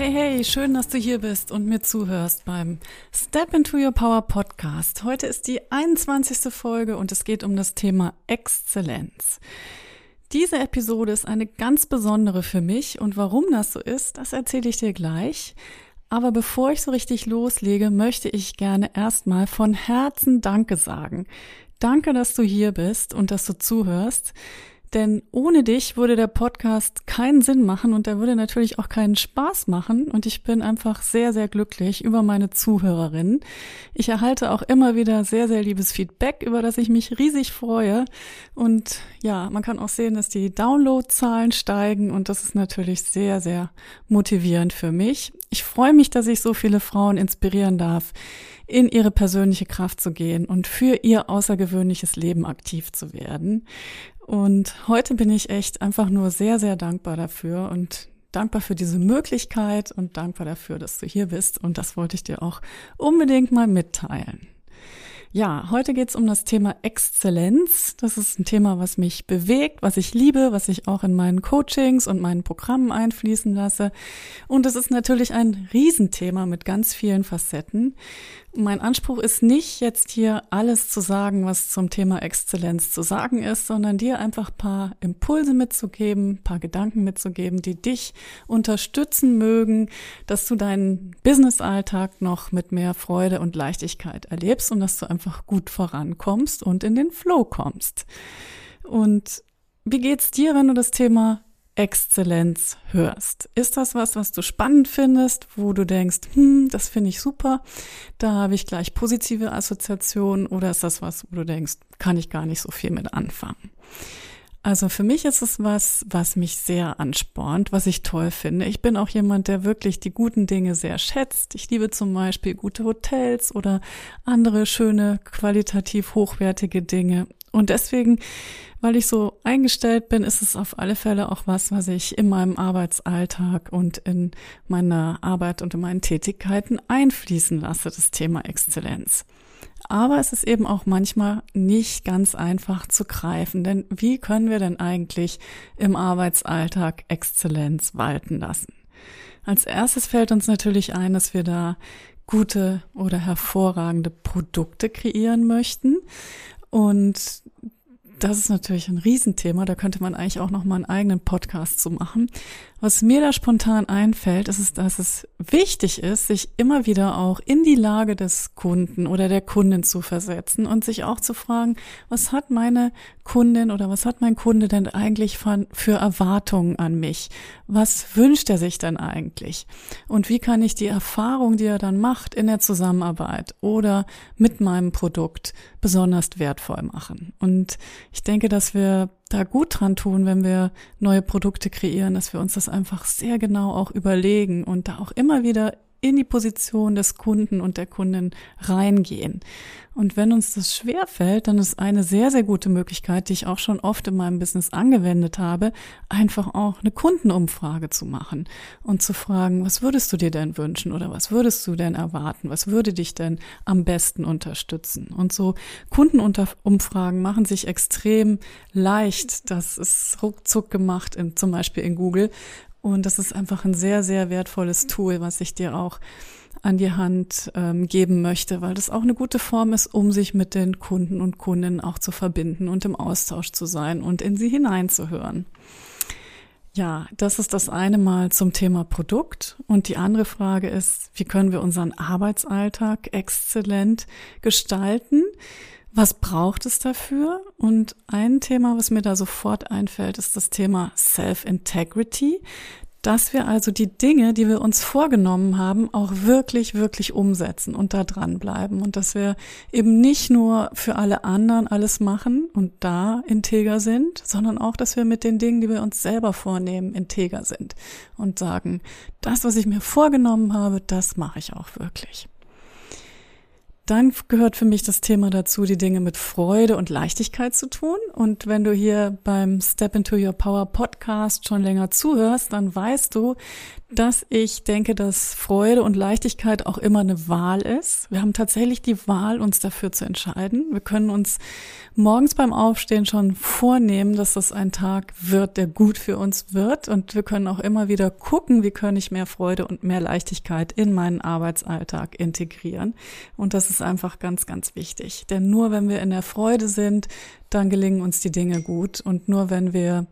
Hey, hey, schön, dass du hier bist und mir zuhörst beim Step into Your Power Podcast. Heute ist die 21. Folge und es geht um das Thema Exzellenz. Diese Episode ist eine ganz besondere für mich und warum das so ist, das erzähle ich dir gleich. Aber bevor ich so richtig loslege, möchte ich gerne erstmal von Herzen Danke sagen. Danke, dass du hier bist und dass du zuhörst. Denn ohne dich würde der Podcast keinen Sinn machen und er würde natürlich auch keinen Spaß machen. Und ich bin einfach sehr, sehr glücklich über meine Zuhörerinnen. Ich erhalte auch immer wieder sehr, sehr liebes Feedback, über das ich mich riesig freue. Und ja, man kann auch sehen, dass die Downloadzahlen steigen und das ist natürlich sehr, sehr motivierend für mich. Ich freue mich, dass ich so viele Frauen inspirieren darf, in ihre persönliche Kraft zu gehen und für ihr außergewöhnliches Leben aktiv zu werden. Und heute bin ich echt einfach nur sehr, sehr dankbar dafür und dankbar für diese Möglichkeit und dankbar dafür, dass du hier bist. Und das wollte ich dir auch unbedingt mal mitteilen. Ja, heute geht's um das Thema Exzellenz. Das ist ein Thema, was mich bewegt, was ich liebe, was ich auch in meinen Coachings und meinen Programmen einfließen lasse. Und es ist natürlich ein Riesenthema mit ganz vielen Facetten. Mein Anspruch ist nicht, jetzt hier alles zu sagen, was zum Thema Exzellenz zu sagen ist, sondern dir einfach paar Impulse mitzugeben, paar Gedanken mitzugeben, die dich unterstützen mögen, dass du deinen Business-Alltag noch mit mehr Freude und Leichtigkeit erlebst und dass du einfach gut vorankommst und in den Flow kommst. Und wie geht's dir, wenn du das Thema Exzellenz hörst. Ist das was, was du spannend findest, wo du denkst, hm, das finde ich super, da habe ich gleich positive Assoziationen oder ist das was, wo du denkst, kann ich gar nicht so viel mit anfangen? Also für mich ist es was, was mich sehr anspornt, was ich toll finde. Ich bin auch jemand, der wirklich die guten Dinge sehr schätzt. Ich liebe zum Beispiel gute Hotels oder andere schöne, qualitativ hochwertige Dinge. Und deswegen weil ich so eingestellt bin, ist es auf alle Fälle auch was, was ich in meinem Arbeitsalltag und in meiner Arbeit und in meinen Tätigkeiten einfließen lasse, das Thema Exzellenz. Aber es ist eben auch manchmal nicht ganz einfach zu greifen, denn wie können wir denn eigentlich im Arbeitsalltag Exzellenz walten lassen? Als erstes fällt uns natürlich ein, dass wir da gute oder hervorragende Produkte kreieren möchten. Und das ist natürlich ein Riesenthema. Da könnte man eigentlich auch noch mal einen eigenen Podcast zu machen. Was mir da spontan einfällt, ist, es, dass es wichtig ist, sich immer wieder auch in die Lage des Kunden oder der Kundin zu versetzen und sich auch zu fragen, was hat meine Kundin oder was hat mein Kunde denn eigentlich für Erwartungen an mich? Was wünscht er sich denn eigentlich? Und wie kann ich die Erfahrung, die er dann macht in der Zusammenarbeit oder mit meinem Produkt besonders wertvoll machen? Und ich denke, dass wir da gut dran tun, wenn wir neue Produkte kreieren, dass wir uns das einfach sehr genau auch überlegen und da auch immer wieder in die Position des Kunden und der Kundin reingehen. Und wenn uns das schwer fällt, dann ist eine sehr, sehr gute Möglichkeit, die ich auch schon oft in meinem Business angewendet habe, einfach auch eine Kundenumfrage zu machen und zu fragen, was würdest du dir denn wünschen oder was würdest du denn erwarten? Was würde dich denn am besten unterstützen? Und so Kundenumfragen machen sich extrem leicht. Das ist ruckzuck gemacht, in, zum Beispiel in Google, und das ist einfach ein sehr, sehr wertvolles Tool, was ich dir auch an die Hand ähm, geben möchte, weil das auch eine gute Form ist, um sich mit den Kunden und Kundinnen auch zu verbinden und im Austausch zu sein und in sie hineinzuhören. Ja, das ist das eine Mal zum Thema Produkt. Und die andere Frage ist, wie können wir unseren Arbeitsalltag exzellent gestalten? Was braucht es dafür? Und ein Thema, was mir da sofort einfällt, ist das Thema Self-Integrity. Dass wir also die Dinge, die wir uns vorgenommen haben, auch wirklich, wirklich umsetzen und da dranbleiben. Und dass wir eben nicht nur für alle anderen alles machen und da integer sind, sondern auch, dass wir mit den Dingen, die wir uns selber vornehmen, integer sind und sagen, das, was ich mir vorgenommen habe, das mache ich auch wirklich. Dann gehört für mich das Thema dazu, die Dinge mit Freude und Leichtigkeit zu tun. Und wenn du hier beim Step into Your Power Podcast schon länger zuhörst, dann weißt du, dass ich denke, dass Freude und Leichtigkeit auch immer eine Wahl ist. Wir haben tatsächlich die Wahl, uns dafür zu entscheiden. Wir können uns morgens beim Aufstehen schon vornehmen, dass das ein Tag wird, der gut für uns wird. Und wir können auch immer wieder gucken, wie kann ich mehr Freude und mehr Leichtigkeit in meinen Arbeitsalltag integrieren. Und das ist einfach ganz, ganz wichtig. Denn nur wenn wir in der Freude sind, dann gelingen uns die Dinge gut. Und nur wenn wir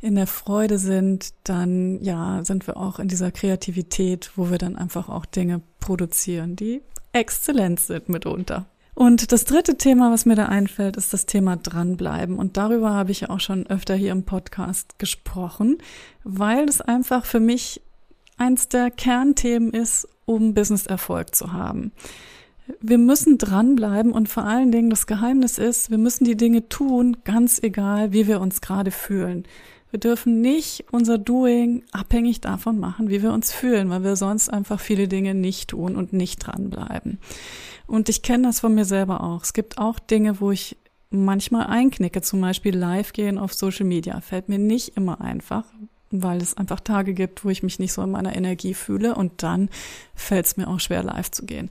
in der Freude sind, dann ja, sind wir auch in dieser Kreativität, wo wir dann einfach auch Dinge produzieren, die exzellent sind mitunter. Und das dritte Thema, was mir da einfällt, ist das Thema dranbleiben. Und darüber habe ich ja auch schon öfter hier im Podcast gesprochen, weil es einfach für mich eins der Kernthemen ist, um Business-Erfolg zu haben. Wir müssen dranbleiben und vor allen Dingen das Geheimnis ist, wir müssen die Dinge tun, ganz egal, wie wir uns gerade fühlen. Wir dürfen nicht unser Doing abhängig davon machen, wie wir uns fühlen, weil wir sonst einfach viele Dinge nicht tun und nicht dranbleiben. Und ich kenne das von mir selber auch. Es gibt auch Dinge, wo ich manchmal einknicke, zum Beispiel live gehen auf Social Media. Fällt mir nicht immer einfach, weil es einfach Tage gibt, wo ich mich nicht so in meiner Energie fühle und dann fällt es mir auch schwer, live zu gehen.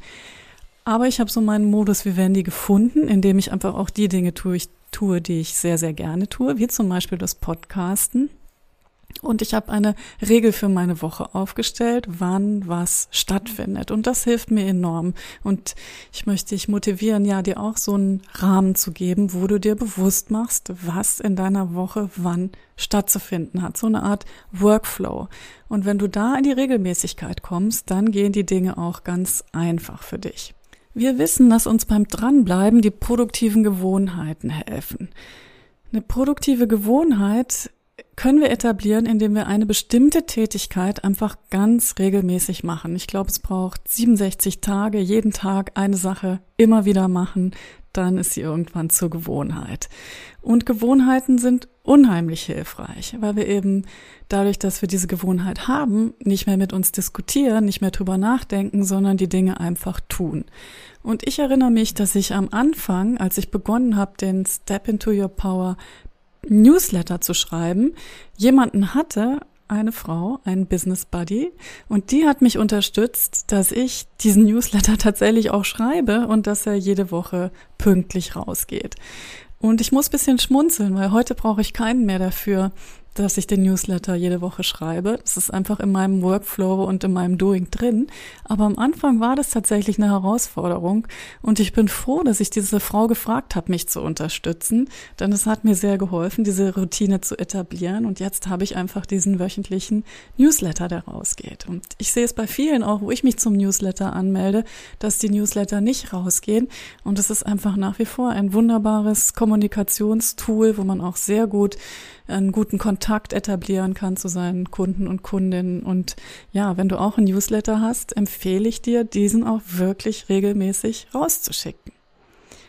Aber ich habe so meinen Modus Vivendi gefunden, in dem ich einfach auch die Dinge tue, ich tue, die ich sehr, sehr gerne tue, wie zum Beispiel das Podcasten. Und ich habe eine Regel für meine Woche aufgestellt, wann was stattfindet. Und das hilft mir enorm. Und ich möchte dich motivieren, ja, dir auch so einen Rahmen zu geben, wo du dir bewusst machst, was in deiner Woche wann stattzufinden hat. So eine Art Workflow. Und wenn du da in die Regelmäßigkeit kommst, dann gehen die Dinge auch ganz einfach für dich. Wir wissen, dass uns beim Dranbleiben die produktiven Gewohnheiten helfen. Eine produktive Gewohnheit können wir etablieren, indem wir eine bestimmte Tätigkeit einfach ganz regelmäßig machen. Ich glaube, es braucht 67 Tage, jeden Tag eine Sache immer wieder machen, dann ist sie irgendwann zur Gewohnheit. Und Gewohnheiten sind unheimlich hilfreich, weil wir eben dadurch, dass wir diese Gewohnheit haben, nicht mehr mit uns diskutieren, nicht mehr drüber nachdenken, sondern die Dinge einfach tun. Und ich erinnere mich, dass ich am Anfang, als ich begonnen habe, den Step into Your Power Newsletter zu schreiben, jemanden hatte, eine Frau, ein Business Buddy, und die hat mich unterstützt, dass ich diesen Newsletter tatsächlich auch schreibe und dass er jede Woche pünktlich rausgeht. Und ich muss bisschen schmunzeln, weil heute brauche ich keinen mehr dafür, dass ich den Newsletter jede Woche schreibe. Das ist einfach in meinem Workflow und in meinem Doing drin. Aber am Anfang war das tatsächlich eine Herausforderung und ich bin froh, dass ich diese Frau gefragt habe, mich zu unterstützen, denn es hat mir sehr geholfen, diese Routine zu etablieren und jetzt habe ich einfach diesen wöchentlichen Newsletter, der rausgeht. Und ich sehe es bei vielen auch, wo ich mich zum Newsletter anmelde, dass die Newsletter nicht rausgehen und es ist einfach nach wie vor ein wunderbares Kommunikationstool, wo man auch sehr gut einen guten Kontakt etablieren kann zu seinen Kunden und Kundinnen. Und ja, wenn du auch ein Newsletter hast, empfehle ich dir, diesen auch wirklich regelmäßig rauszuschicken.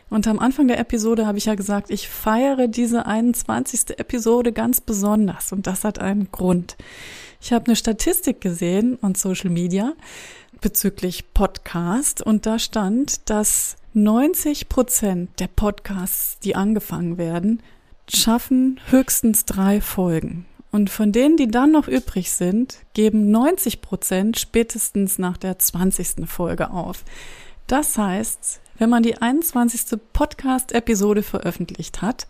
Und am Anfang der Episode habe ich ja gesagt, ich feiere diese 21. Episode ganz besonders. Und das hat einen Grund. Ich habe eine Statistik gesehen und Social Media bezüglich Podcast und da stand, dass 90 Prozent der Podcasts, die angefangen werden, schaffen höchstens drei Folgen. Und von denen, die dann noch übrig sind, geben 90 Prozent spätestens nach der 20. Folge auf. Das heißt, wenn man die 21. Podcast-Episode veröffentlicht hat,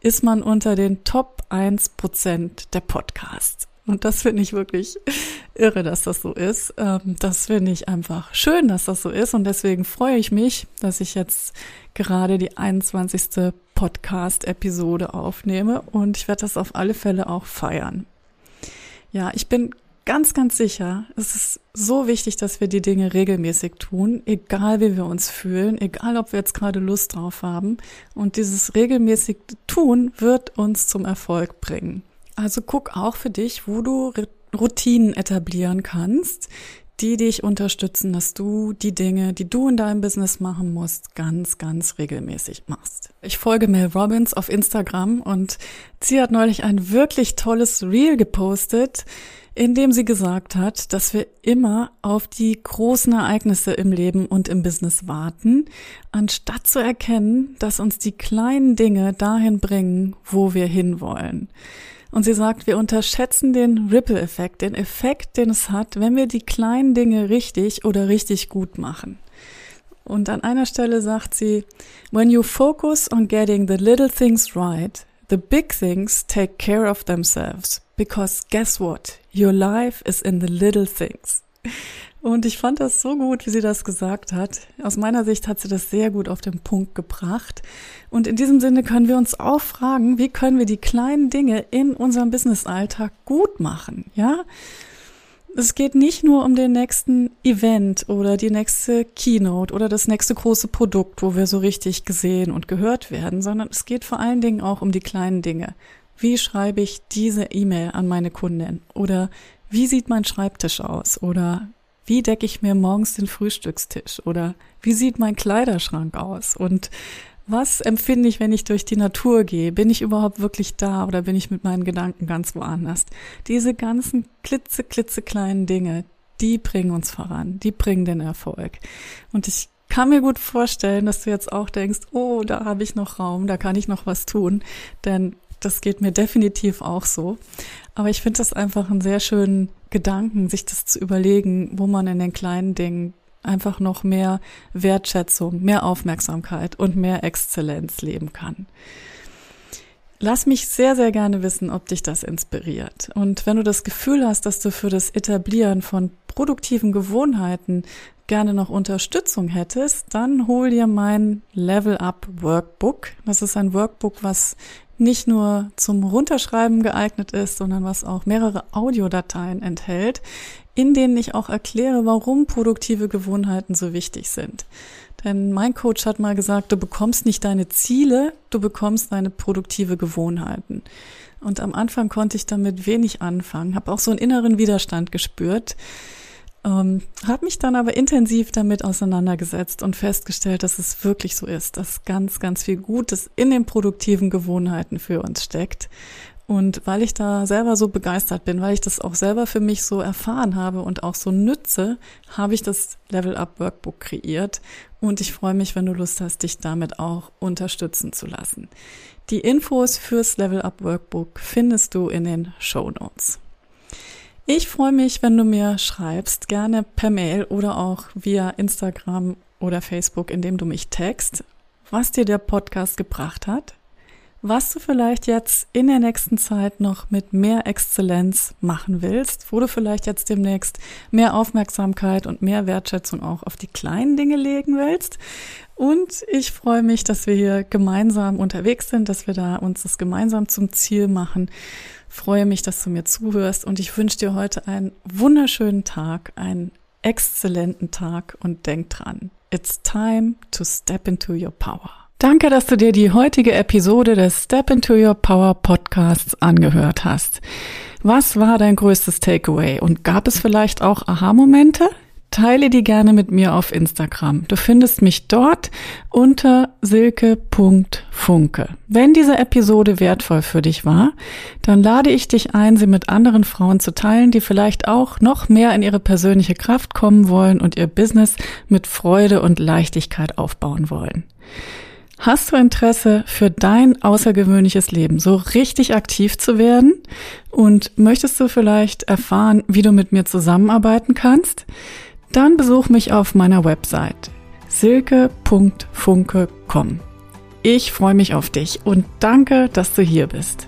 ist man unter den Top 1 Prozent der Podcasts. Und das finde ich wirklich irre, dass das so ist. Ähm, das finde ich einfach schön, dass das so ist. Und deswegen freue ich mich, dass ich jetzt gerade die 21. Podcast-Episode aufnehme. Und ich werde das auf alle Fälle auch feiern. Ja, ich bin ganz, ganz sicher, es ist so wichtig, dass wir die Dinge regelmäßig tun, egal wie wir uns fühlen, egal ob wir jetzt gerade Lust drauf haben. Und dieses regelmäßig Tun wird uns zum Erfolg bringen. Also guck auch für dich, wo du Routinen etablieren kannst, die dich unterstützen, dass du die Dinge, die du in deinem Business machen musst, ganz, ganz regelmäßig machst. Ich folge Mel Robbins auf Instagram und sie hat neulich ein wirklich tolles Reel gepostet, in dem sie gesagt hat, dass wir immer auf die großen Ereignisse im Leben und im Business warten, anstatt zu erkennen, dass uns die kleinen Dinge dahin bringen, wo wir hinwollen. Und sie sagt, wir unterschätzen den Ripple-Effekt, den Effekt, den es hat, wenn wir die kleinen Dinge richtig oder richtig gut machen. Und an einer Stelle sagt sie, when you focus on getting the little things right, the big things take care of themselves. Because guess what? Your life is in the little things. Und ich fand das so gut, wie sie das gesagt hat. Aus meiner Sicht hat sie das sehr gut auf den Punkt gebracht. Und in diesem Sinne können wir uns auch fragen, wie können wir die kleinen Dinge in unserem Business-Alltag gut machen? Ja? Es geht nicht nur um den nächsten Event oder die nächste Keynote oder das nächste große Produkt, wo wir so richtig gesehen und gehört werden, sondern es geht vor allen Dingen auch um die kleinen Dinge. Wie schreibe ich diese E-Mail an meine Kundin? Oder wie sieht mein Schreibtisch aus? Oder wie decke ich mir morgens den Frühstückstisch oder wie sieht mein Kleiderschrank aus und was empfinde ich, wenn ich durch die Natur gehe? Bin ich überhaupt wirklich da oder bin ich mit meinen Gedanken ganz woanders? Diese ganzen klitze, klitze kleinen Dinge, die bringen uns voran, die bringen den Erfolg. Und ich kann mir gut vorstellen, dass du jetzt auch denkst, oh, da habe ich noch Raum, da kann ich noch was tun, denn das geht mir definitiv auch so. Aber ich finde das einfach einen sehr schönen Gedanken, sich das zu überlegen, wo man in den kleinen Dingen einfach noch mehr Wertschätzung, mehr Aufmerksamkeit und mehr Exzellenz leben kann. Lass mich sehr, sehr gerne wissen, ob dich das inspiriert. Und wenn du das Gefühl hast, dass du für das Etablieren von produktiven Gewohnheiten gerne noch Unterstützung hättest, dann hol dir mein Level Up Workbook. Das ist ein Workbook, was nicht nur zum Runterschreiben geeignet ist, sondern was auch mehrere Audiodateien enthält, in denen ich auch erkläre, warum produktive Gewohnheiten so wichtig sind. Denn mein Coach hat mal gesagt, du bekommst nicht deine Ziele, du bekommst deine produktive Gewohnheiten. Und am Anfang konnte ich damit wenig anfangen, habe auch so einen inneren Widerstand gespürt. Ähm, habe mich dann aber intensiv damit auseinandergesetzt und festgestellt, dass es wirklich so ist, dass ganz, ganz viel Gutes in den produktiven Gewohnheiten für uns steckt. Und weil ich da selber so begeistert bin, weil ich das auch selber für mich so erfahren habe und auch so nütze, habe ich das Level Up Workbook kreiert. Und ich freue mich, wenn du Lust hast, dich damit auch unterstützen zu lassen. Die Infos fürs Level Up Workbook findest du in den Show Notes. Ich freue mich, wenn du mir schreibst, gerne per Mail oder auch via Instagram oder Facebook, indem du mich text, was dir der Podcast gebracht hat, was du vielleicht jetzt in der nächsten Zeit noch mit mehr Exzellenz machen willst, wo du vielleicht jetzt demnächst mehr Aufmerksamkeit und mehr Wertschätzung auch auf die kleinen Dinge legen willst. Und ich freue mich, dass wir hier gemeinsam unterwegs sind, dass wir da uns das gemeinsam zum Ziel machen freue mich, dass du mir zuhörst und ich wünsche dir heute einen wunderschönen Tag, einen exzellenten Tag und denk dran, it's time to step into your power. Danke, dass du dir die heutige Episode des Step into Your Power Podcasts angehört hast. Was war dein größtes Takeaway und gab es vielleicht auch Aha-Momente? Teile die gerne mit mir auf Instagram. Du findest mich dort unter silke.funke. Wenn diese Episode wertvoll für dich war, dann lade ich dich ein, sie mit anderen Frauen zu teilen, die vielleicht auch noch mehr in ihre persönliche Kraft kommen wollen und ihr Business mit Freude und Leichtigkeit aufbauen wollen. Hast du Interesse für dein außergewöhnliches Leben, so richtig aktiv zu werden? Und möchtest du vielleicht erfahren, wie du mit mir zusammenarbeiten kannst? Dann besuch mich auf meiner Website silke.funke.com. Ich freue mich auf dich und danke, dass du hier bist.